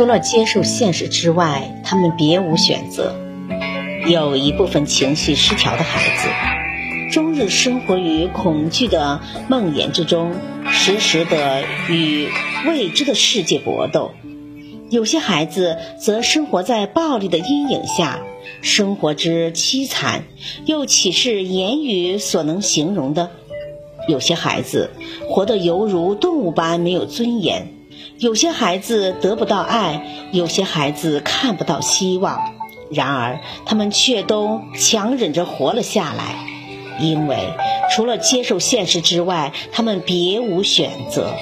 除了接受现实之外，他们别无选择。有一部分情绪失调的孩子，终日生活于恐惧的梦魇之中，时时的与未知的世界搏斗；有些孩子则生活在暴力的阴影下，生活之凄惨，又岂是言语所能形容的？有些孩子活得犹如动物般没有尊严，有些孩子得不到爱，有些孩子看不到希望。然而，他们却都强忍着活了下来，因为除了接受现实之外，他们别无选择。